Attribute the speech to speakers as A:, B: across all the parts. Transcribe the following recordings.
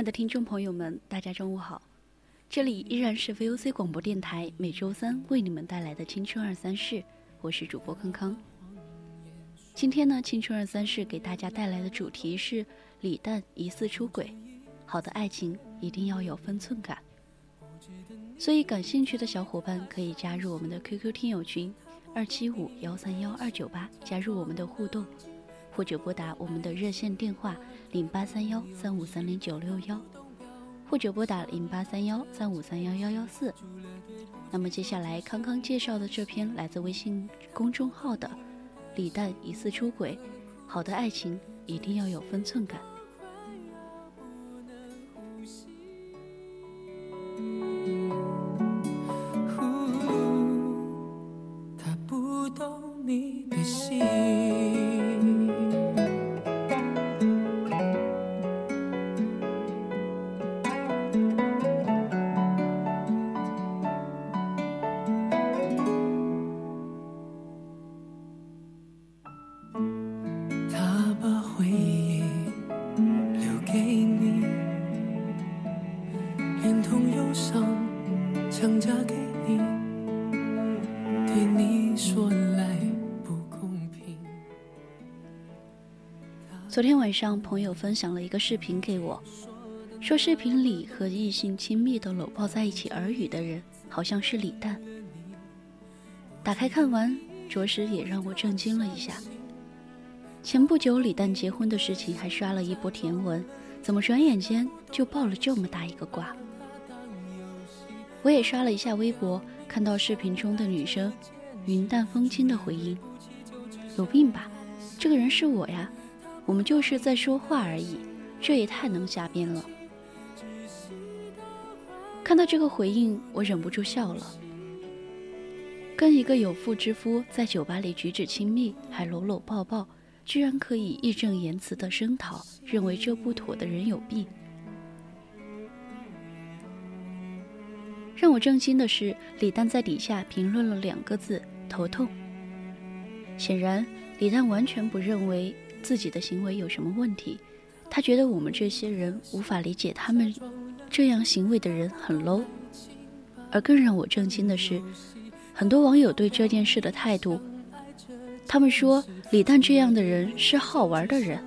A: 爱
B: 的听众朋友们，大家中午好，这里依然是 VOC 广播电台每周三为你们带来的青春二三事，我是主播康康。今天呢，青春二三事给大家带来的主题是李诞疑似出轨，好的爱情一定要有分寸感。所以感兴趣的小伙伴可以加入我们的 QQ 听友群二七五幺三幺二九八，加入我们的互动，或者拨打我们的热线电话零八三幺三五三零九六幺，或者拨打零八三幺三五三幺幺幺四。那么接下来康康介绍的这篇来自微信公众号的李诞疑似出轨，好的爱情一定要有分寸感。
A: 连同忧伤强加给你。对你说来不公平。
B: 昨天晚上，朋友分享了一个视频给我，说视频里和异性亲密的搂抱在一起耳语的人，好像是李诞。打开看完，着实也让我震惊了一下。前不久李诞结婚的事情还刷了一波甜文，怎么转眼间就爆了这么大一个瓜？我也刷了一下微博，看到视频中的女生云淡风轻的回应：“有病吧？这个人是我呀。”我们就是在说话而已，这也太能瞎编了。看到这个回应，我忍不住笑了。跟一个有妇之夫在酒吧里举止亲密，还搂搂抱抱，居然可以义正言辞的声讨认为这不妥的人有病。让我震惊的是，李诞在底下评论了两个字：头痛。显然，李诞完全不认为自己的行为有什么问题，他觉得我们这些人无法理解他们这样行为的人很 low。而更让我震惊的是，很多网友对这件事的态度，他们说李诞这样的人是好玩的人，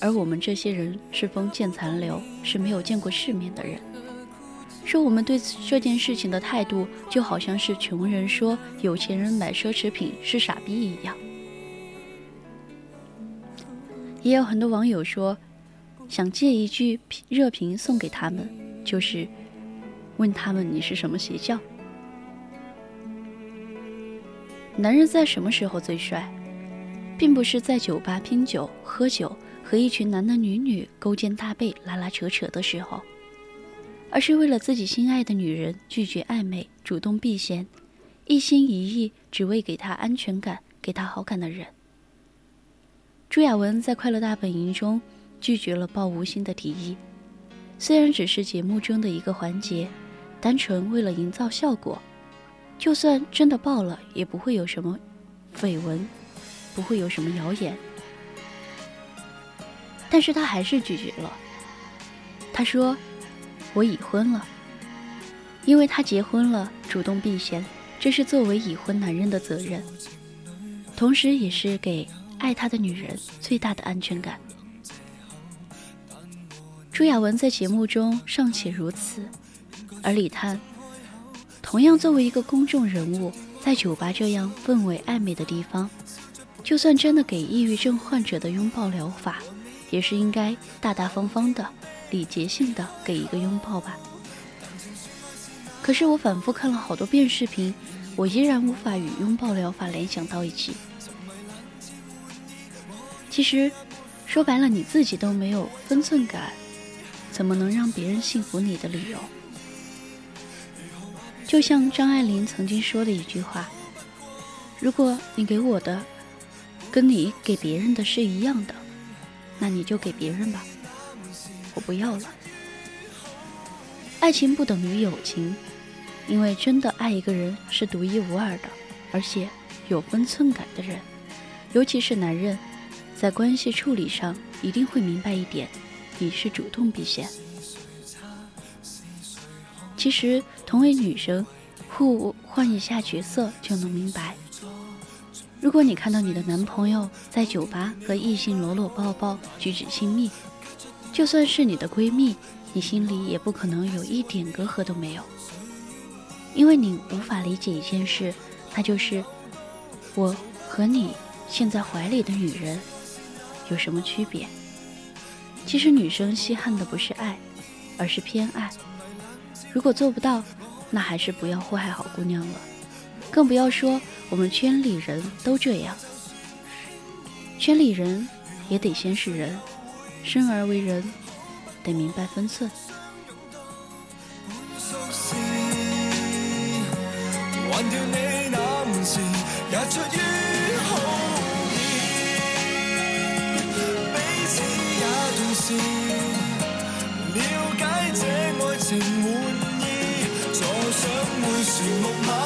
B: 而我们这些人是封建残留，是没有见过世面的人。说我们对这件事情的态度，就好像是穷人说有钱人买奢侈品是傻逼一样。也有很多网友说，想借一句热评送给他们，就是问他们你是什么邪教？男人在什么时候最帅？并不是在酒吧拼酒、喝酒，和一群男男女女勾肩搭背、拉拉扯扯的时候，而是为了自己心爱的女人拒绝暧昧、主动避嫌，一心一意只为给她安全感、给她好感的人。朱亚文在《快乐大本营》中拒绝了抱吴昕的提议，虽然只是节目中的一个环节，单纯为了营造效果，就算真的抱了，也不会有什么绯闻。不会有什么谣言。但是他还是拒绝了。他说：“我已婚了，因为他结婚了，主动避嫌，这是作为已婚男人的责任，同时也是给爱他的女人最大的安全感。”朱亚文在节目中尚且如此，而李探同样作为一个公众人物，在酒吧这样氛围暧昧的地方，就算真的给抑郁症患者的拥抱疗法。也是应该大大方方的、礼节性的给一个拥抱吧。可是我反复看了好多遍视频，我依然无法与拥抱疗法联想到一起。其实，说白了，你自己都没有分寸感，怎么能让别人信服你的理由？就像张爱玲曾经说的一句话：“如果你给我的，跟你给别人的是一样的。”那你就给别人吧，我不要了。爱情不等于友情，因为真的爱一个人是独一无二的，而且有分寸感的人，尤其是男人，在关系处理上一定会明白一点：你是主动避嫌。其实，同为女生，互换一下角色就能明白。如果你看到你的男朋友在酒吧和异性搂搂抱抱、举止亲密，就算是你的闺蜜，你心里也不可能有一点隔阂都没有，因为你无法理解一件事，那就是我和你现在怀里的女人有什么区别。其实女生稀罕的不是爱，而是偏爱。如果做不到，那还是不要祸害好姑娘了，更不要说。我们圈里人都这样，圈里人也得先是人，生而为人，得明白分寸。
C: 了解这爱情满意，坐上回旋木马。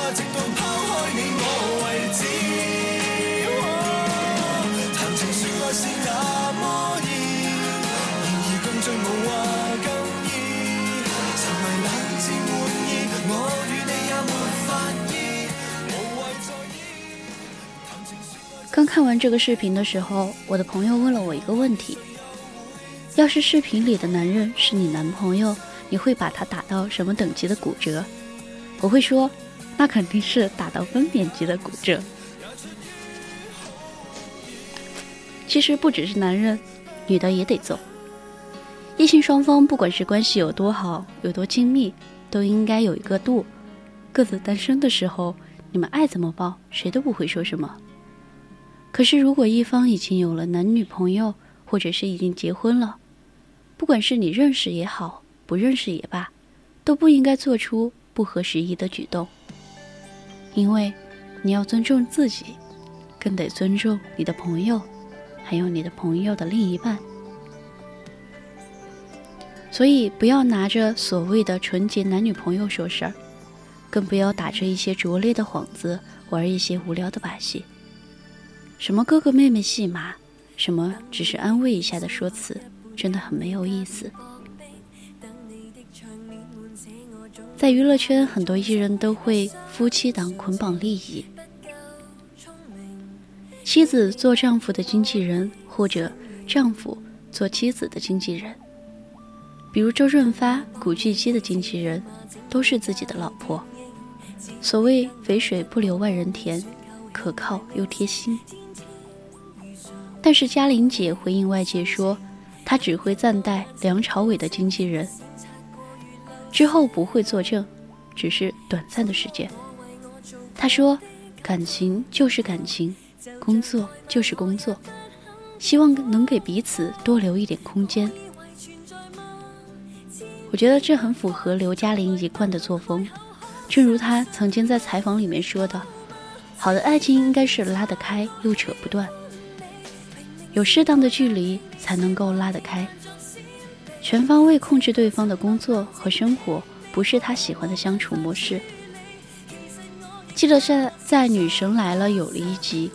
B: 刚看完这个视频的时候，我的朋友问了我一个问题：要是视频里的男人是你男朋友，你会把他打到什么等级的骨折？我会说，那肯定是打到分娩级的骨折。其实不只是男人，女的也得揍。异性双方不管是关系有多好、有多亲密，都应该有一个度。各自单身的时候，你们爱怎么抱，谁都不会说什么。可是，如果一方已经有了男女朋友，或者是已经结婚了，不管是你认识也好，不认识也罢，都不应该做出不合时宜的举动。因为你要尊重自己，更得尊重你的朋友，还有你的朋友的另一半。所以，不要拿着所谓的纯洁男女朋友说事儿，更不要打着一些拙劣的幌子玩一些无聊的把戏。什么哥哥妹妹戏码，什么只是安慰一下的说辞，真的很没有意思。在娱乐圈，很多艺人都会夫妻档捆绑利益，妻子做丈夫的经纪人，或者丈夫做妻子的经纪人。比如周润发、古巨基的经纪人，都是自己的老婆。所谓“肥水不流外人田”，可靠又贴心。但是嘉玲姐回应外界说，她只会暂代梁朝伟的经纪人，之后不会作证，只是短暂的时间。她说，感情就是感情，工作就是工作，希望能给彼此多留一点空间。我觉得这很符合刘嘉玲一贯的作风，正如她曾经在采访里面说的：“好的爱情应该是拉得开又扯不断。”有适当的距离才能够拉得开，全方位控制对方的工作和生活，不是他喜欢的相处模式。记得在在《女神来了》有了一集，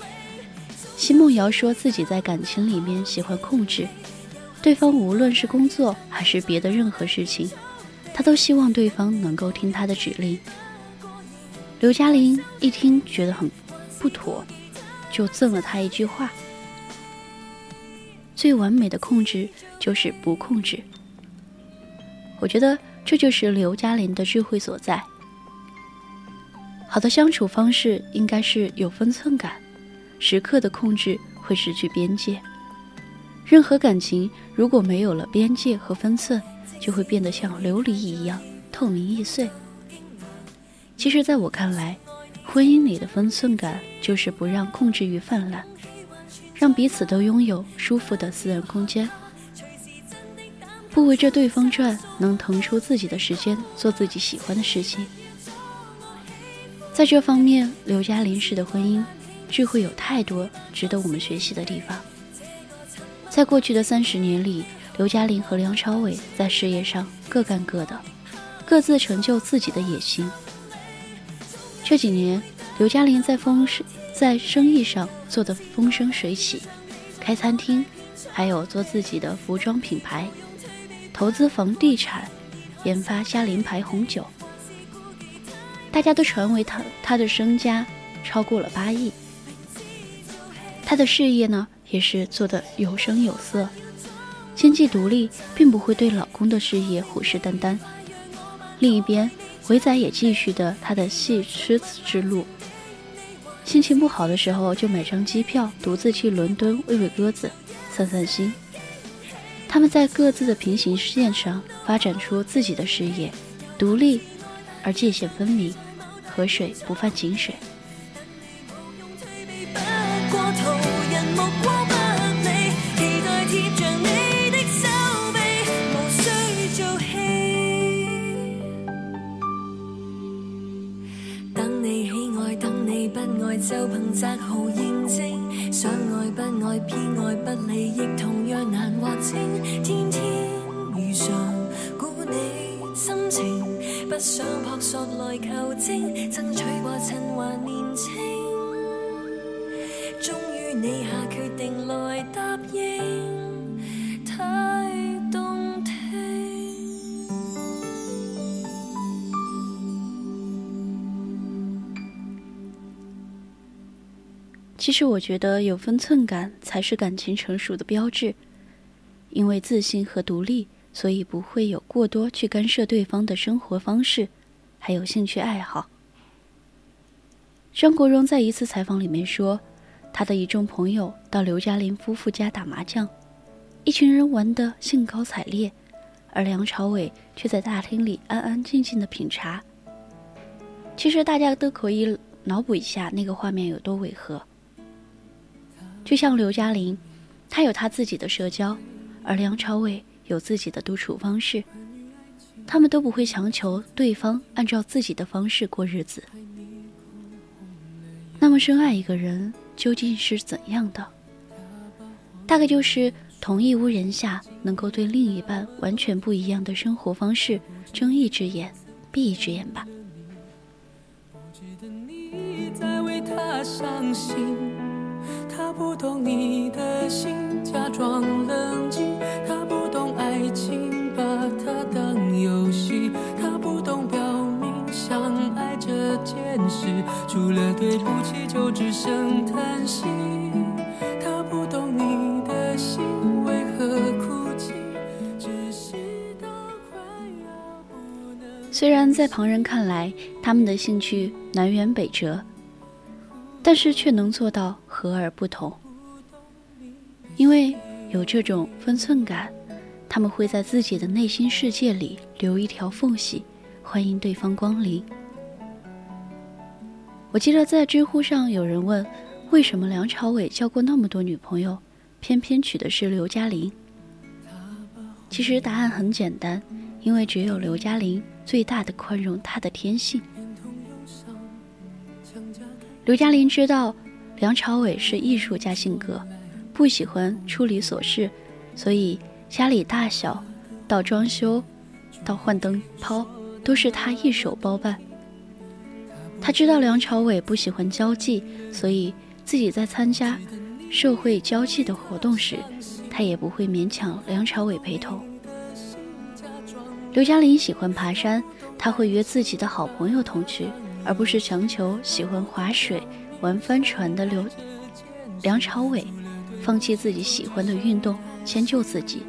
B: 奚梦瑶说自己在感情里面喜欢控制对方，无论是工作还是别的任何事情，她都希望对方能够听她的指令。刘嘉玲一听觉得很不妥，就赠了他一句话：“最完美的控制就是不控制。”我觉得这就是刘嘉玲的智慧所在。好的相处方式应该是有分寸感。时刻的控制会失去边界。任何感情如果没有了边界和分寸，就会变得像琉璃一样透明易碎。其实，在我看来，婚姻里的分寸感就是不让控制欲泛滥，让彼此都拥有舒服的私人空间，不围着对方转，能腾出自己的时间做自己喜欢的事情。在这方面，刘嘉玲式的婚姻。智慧有太多值得我们学习的地方。在过去的三十年里，刘嘉玲和梁朝伟在事业上各干各的，各自成就自己的野心。这几年，刘嘉玲在风在生意上做得风生水起，开餐厅，还有做自己的服装品牌，投资房地产，研发嘉陵牌红酒。大家都传为他他的身家超过了八亿。她的事业呢，也是做得有声有色，经济独立，并不会对老公的事业虎视眈眈。另一边，伟仔也继续的他的戏痴子之路，心情不好的时候就买张机票，独自去伦敦喂喂鸽子，散散心。他们在各自的平行线上发展出自己的事业，独立而界限分明，河水不犯井水。
C: 不爱就凭择号验证，相爱不爱，偏爱不理，亦同样难划清。天天如常，估你心情，不想扑朔来求证，争取过趁还年轻。终于你下决定来答应，
B: 其实我觉得有分寸感才是感情成熟的标志，因为自信和独立，所以不会有过多去干涉对方的生活方式，还有兴趣爱好。张国荣在一次采访里面说，他的一众朋友到刘嘉玲夫妇家打麻将，一群人玩得兴高采烈，而梁朝伟却在大厅里安安静静的品茶。其实大家都可以脑补一下那个画面有多违和。就像刘嘉玲，她有她自己的社交，而梁朝伟有自己的独处方式。他们都不会强求对方按照自己的方式过日子。那么，深爱一个人究竟是怎样的？大概就是同一屋檐下，能够对另一半完全不一样的生活方式睁一只眼闭一只眼吧。
A: 我觉得你在为他伤心他不懂你的心，假装冷静。他不懂爱情，把它当游戏。他不懂表明相爱这件事，除了对不起，就只剩叹息。他不懂你的心，为何哭泣？窒息到快要不能。
B: 虽然在旁人看来，他们的兴趣南辕北辙。但是却能做到和而不同，因为有这种分寸感，他们会在自己的内心世界里留一条缝隙，欢迎对方光临。我记得在知乎上有人问，为什么梁朝伟交过那么多女朋友，偏偏娶的是刘嘉玲？其实答案很简单，因为只有刘嘉玲最大的宽容他的天性。刘嘉玲知道梁朝伟是艺术家性格，不喜欢处理琐事，所以家里大小到装修到换灯泡都是他一手包办。他知道梁朝伟不喜欢交际，所以自己在参加社会交际的活动时，他也不会勉强梁朝伟陪同。刘嘉玲喜欢爬山，他会约自己的好朋友同去，而不是强求喜欢划水、玩帆船的刘梁朝伟放弃自己喜欢的运动，迁就自己。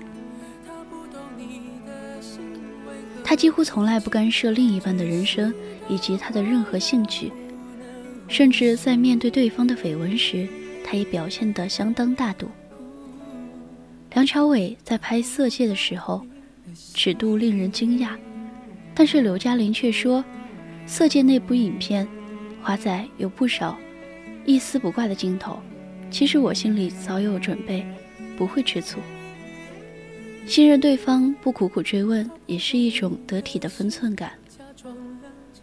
B: 他几乎从来不干涉另一半的人生以及他的任何兴趣，甚至在面对对方的绯闻时，他也表现得相当大度。梁朝伟在拍《色戒》的时候，尺度令人惊讶，但是刘嘉玲却说，《色戒》那部影片，华仔有不少一丝不挂的镜头，其实我心里早有准备，不会吃醋。信任对方，不苦苦追问，也是一种得体的分寸感。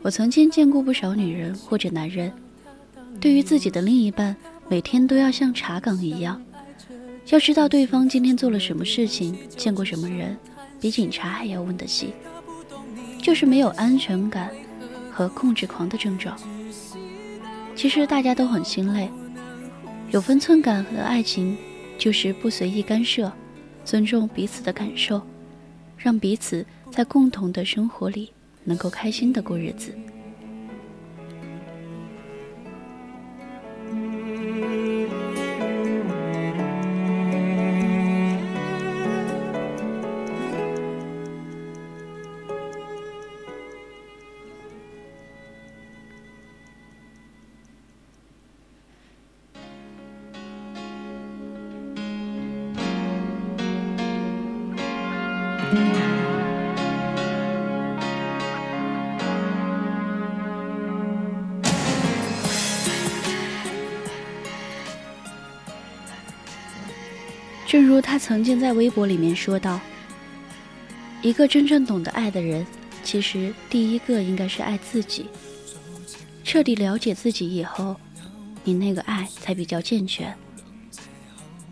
B: 我曾经见过不少女人或者男人，对于自己的另一半，每天都要像查岗一样，要知道对方今天做了什么事情，见过什么人，比警察还要问得细，就是没有安全感和控制狂的症状。其实大家都很心累，有分寸感的爱情，就是不随意干涉。尊重彼此的感受，让彼此在共同的生活里能够开心的过日子。如他曾经在微博里面说道：“一个真正懂得爱的人，其实第一个应该是爱自己。彻底了解自己以后，你那个爱才比较健全。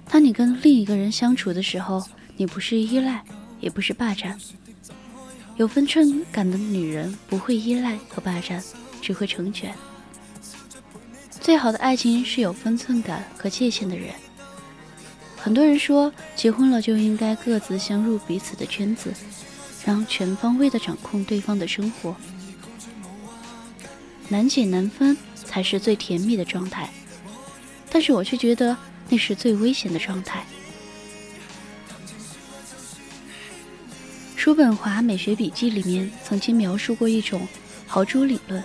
B: 当你跟另一个人相处的时候，你不是依赖，也不是霸占。有分寸感的女人不会依赖和霸占，只会成全。最好的爱情是有分寸感和界限的人。”很多人说，结婚了就应该各自相入彼此的圈子，让全方位的掌控对方的生活，难解难分才是最甜蜜的状态。但是我却觉得那是最危险的状态。叔本华美学笔记里面曾经描述过一种豪猪理论，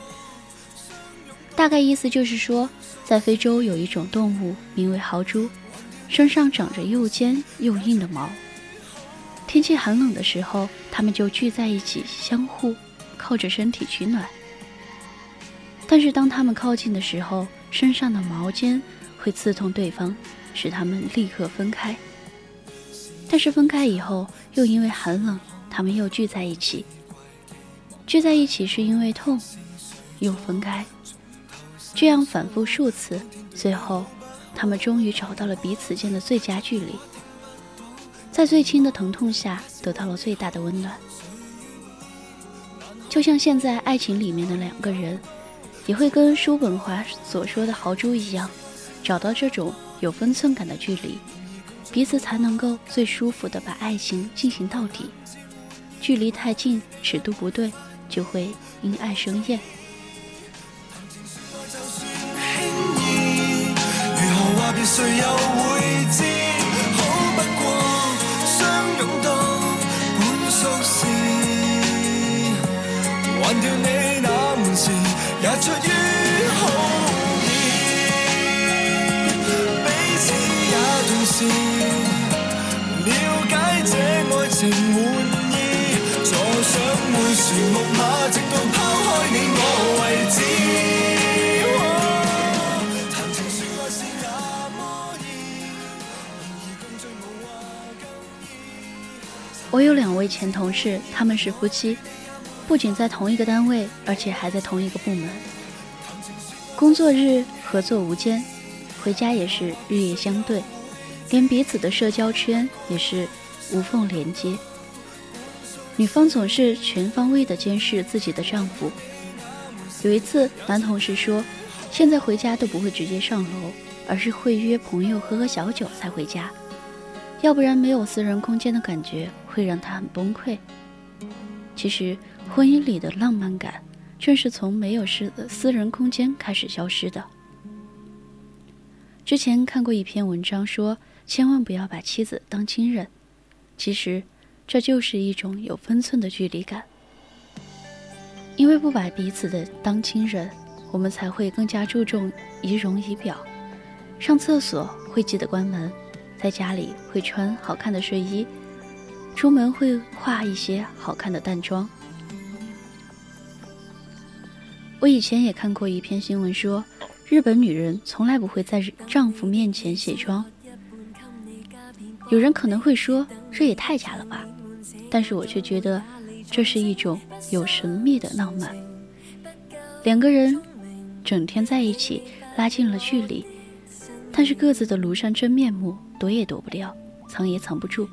B: 大概意思就是说，在非洲有一种动物名为豪猪。身上长着又尖又硬的毛，天气寒冷的时候，它们就聚在一起，相互靠着身体取暖。但是当它们靠近的时候，身上的毛尖会刺痛对方，使它们立刻分开。但是分开以后，又因为寒冷，它们又聚在一起。聚在一起是因为痛，又分开，这样反复数次，最后。他们终于找到了彼此间的最佳距离，在最轻的疼痛下得到了最大的温暖。就像现在爱情里面的两个人，也会跟叔本华所说的豪猪一样，找到这种有分寸感的距离，彼此才能够最舒服的把爱情进行到底。距离太近，尺度不对，就会因爱生厌。
C: 谁又会知？好不过相拥到本宿时，还掉你那门时，也出于好意。彼此也同时了解这爱情玩意，坐上每船木马，直到抛开你我为止。
B: 我有两位前同事，他们是夫妻，不仅在同一个单位，而且还在同一个部门。工作日合作无间，回家也是日夜相对，连彼此的社交圈也是无缝连接。女方总是全方位的监视自己的丈夫。有一次，男同事说，现在回家都不会直接上楼，而是会约朋友喝喝小酒才回家，要不然没有私人空间的感觉会让他很崩溃。其实，婚姻里的浪漫感正是从没有私私人空间开始消失的。之前看过一篇文章说，千万不要把妻子当亲人，其实这就是一种有分寸的距离感。因为不把彼此的当亲人，我们才会更加注重仪容仪表。上厕所会记得关门，在家里会穿好看的睡衣，出门会化一些好看的淡妆。我以前也看过一篇新闻，说日本女人从来不会在丈夫面前卸妆。有人可能会说这也太假了吧，但是我却觉得这是一种有神秘的浪漫。两个人整天在一起，拉近了距离。但是各自的庐山真面目躲也躲不掉，藏也藏不住。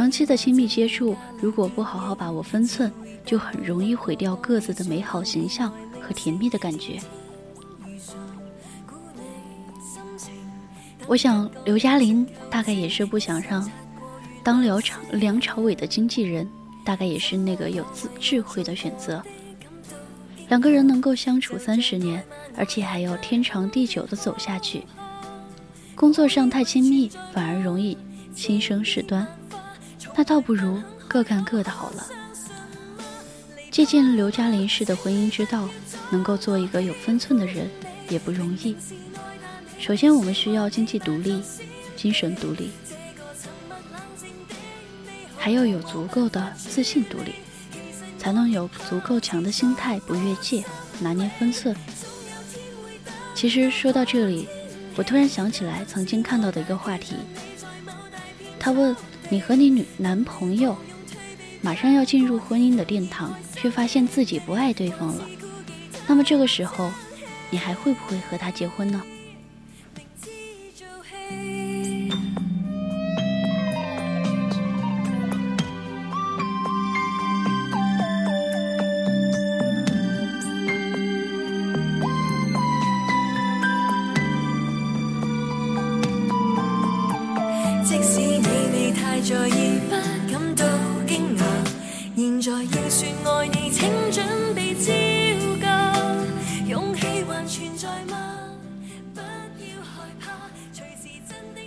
B: 长期的亲密接触，如果不好好把握分寸，就很容易毁掉各自的美好形象和甜蜜的感觉。我想刘嘉玲大概也是不想让当梁朝梁朝伟的经纪人，大概也是那个有智智慧的选择。两个人能够相处三十年，而且还要天长地久的走下去。工作上太亲密，反而容易心生事端，那倒不如各干各的好了。借鉴刘嘉玲式的婚姻之道，能够做一个有分寸的人也不容易。首先，我们需要经济独立、精神独立，还要有足够的自信独立。才能有足够强的心态，不越界，拿捏分寸。其实说到这里，我突然想起来曾经看到的一个话题。他问你和你女男朋友马上要进入婚姻的殿堂，却发现自己不爱对方了，那么这个时候，你还会不会和他结婚呢？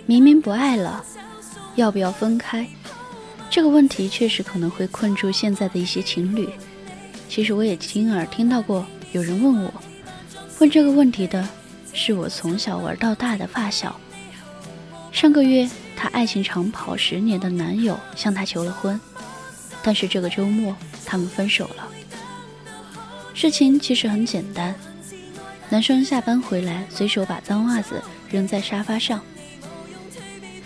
B: 明明不爱了，要不要分开？这个问题确实可能会困住现在的一些情侣。其实我也亲耳听到过有人问我，问这个问题的是我从小玩到大的发小。上个月，她爱情长跑十年的男友向她求了婚，但是这个周末他们分手了。事情其实很简单，男生下班回来，随手把脏袜子扔在沙发上。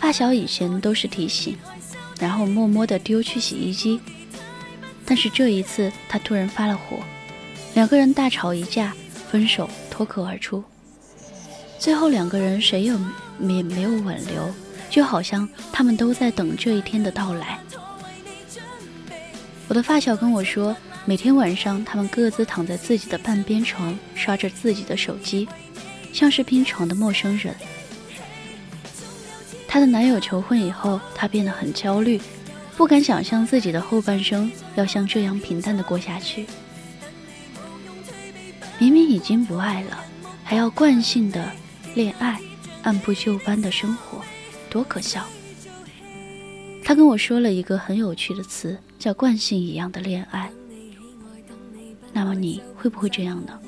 B: 发小以前都是提醒，然后默默地丢去洗衣机。但是这一次，他突然发了火，两个人大吵一架，分手脱口而出。最后两个人谁也没没有挽留，就好像他们都在等这一天的到来。我的发小跟我说。每天晚上，他们各自躺在自己的半边床，刷着自己的手机，像是拼床的陌生人。她的男友求婚以后，她变得很焦虑，不敢想象自己的后半生要像这样平淡的过下去。明明已经不爱了，还要惯性的恋爱，按部就班的生活，多可笑！他跟我说了一个很有趣的词，叫“惯性一样的恋爱”。那么你会不会这样呢？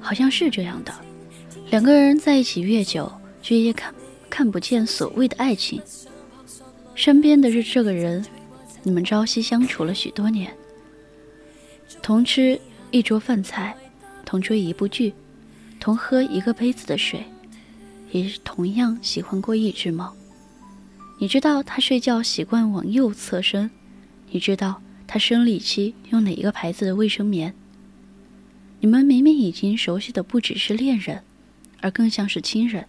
B: 好像是这样的，两个人在一起越久，却也看看不见所谓的爱情。身边的是这个人，你们朝夕相处了许多年，同吃一桌饭菜，同追一部剧，同喝一个杯子的水，也同样喜欢过一只猫。你知道他睡觉习惯往右侧身。你知道他生理期用哪一个牌子的卫生棉？你们明明已经熟悉的不只是恋人，而更像是亲人。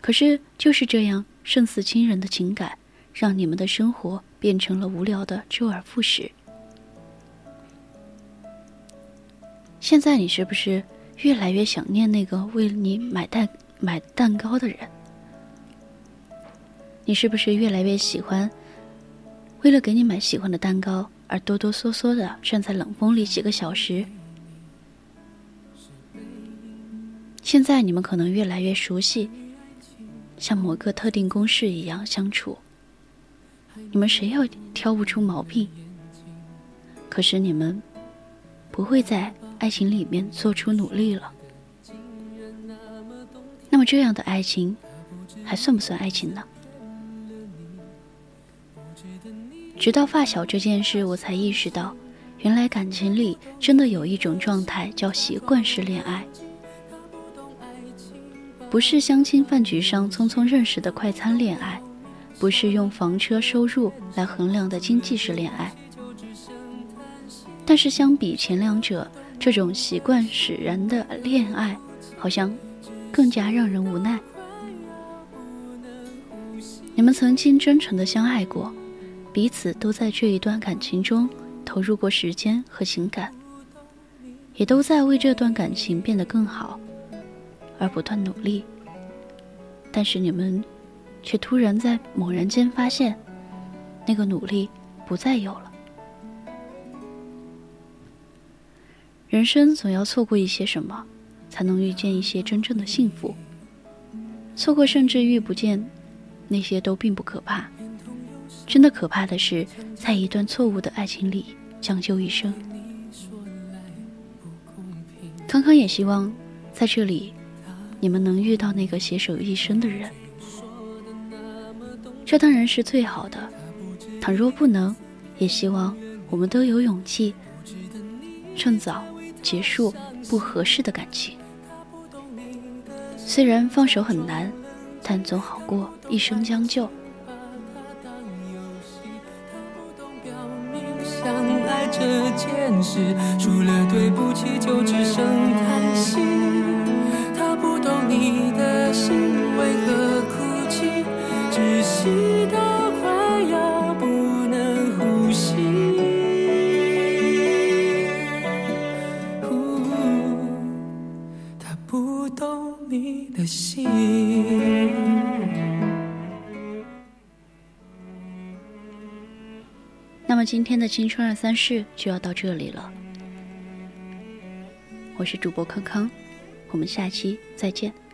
B: 可是就是这样胜似亲人的情感，让你们的生活变成了无聊的周而复始。现在你是不是越来越想念那个为你买蛋买蛋糕的人？你是不是越来越喜欢为了给你买喜欢的蛋糕而哆哆嗦嗦的站在冷风里几个小时？现在你们可能越来越熟悉，像某个特定公式一样相处。你们谁也挑不出毛病，可是你们不会在爱情里面做出努力了。那么这样的爱情还算不算爱情呢？直到发小这件事，我才意识到，原来感情里真的有一种状态叫习惯式恋爱，不是相亲饭局上匆匆认识的快餐恋爱。不是用房车收入来衡量的经济式恋爱，但是相比前两者，这种习惯使然的恋爱，好像更加让人无奈。你们曾经真诚的相爱过，彼此都在这一段感情中投入过时间和情感，也都在为这段感情变得更好而不断努力，但是你们。却突然在猛然间发现，那个努力不再有了。人生总要错过一些什么，才能遇见一些真正的幸福。错过甚至遇不见，那些都并不可怕。真的可怕的是，在一段错误的爱情里将就一生。康康也希望在这里，你们能遇到那个携手一生的人。这当然是最好的。倘若不能，也希望我们都有勇气，趁早结束不合适的感情。虽然放手很难，但总好过一生将就。
A: 这件事，除了对不起，就只剩。他你的心为何哭泣。窒息到快要不能呼吸。他不懂你的心。
B: 那么今天的青春二三事就要到这里了。我是主播康康，我们下期再见。